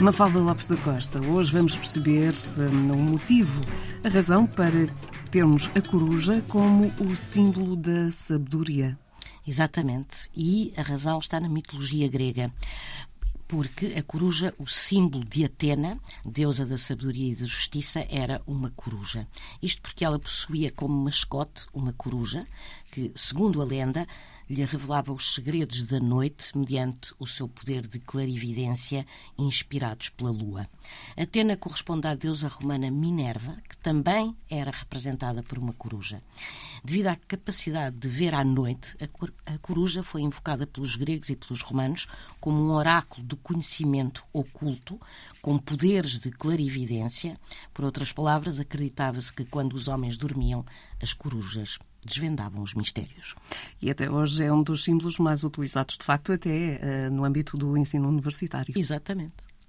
Mafalda Lopes da Costa, hoje vamos perceber hum, o motivo, a razão para termos a coruja como o símbolo da sabedoria. Exatamente. E a razão está na mitologia grega porque a coruja, o símbolo de Atena, deusa da sabedoria e da justiça, era uma coruja. Isto porque ela possuía como mascote uma coruja que, segundo a lenda, lhe revelava os segredos da noite mediante o seu poder de clarividência inspirados pela lua. Atena corresponde à deusa romana Minerva, que também era representada por uma coruja. Devido à capacidade de ver à noite, a coruja foi invocada pelos gregos e pelos romanos como um oráculo do conhecimento oculto, com poderes de clarividência. Por outras palavras, acreditava-se que quando os homens dormiam, as corujas desvendavam os mistérios. E até hoje é um dos símbolos mais utilizados, de facto, até uh, no âmbito do ensino universitário. Exatamente.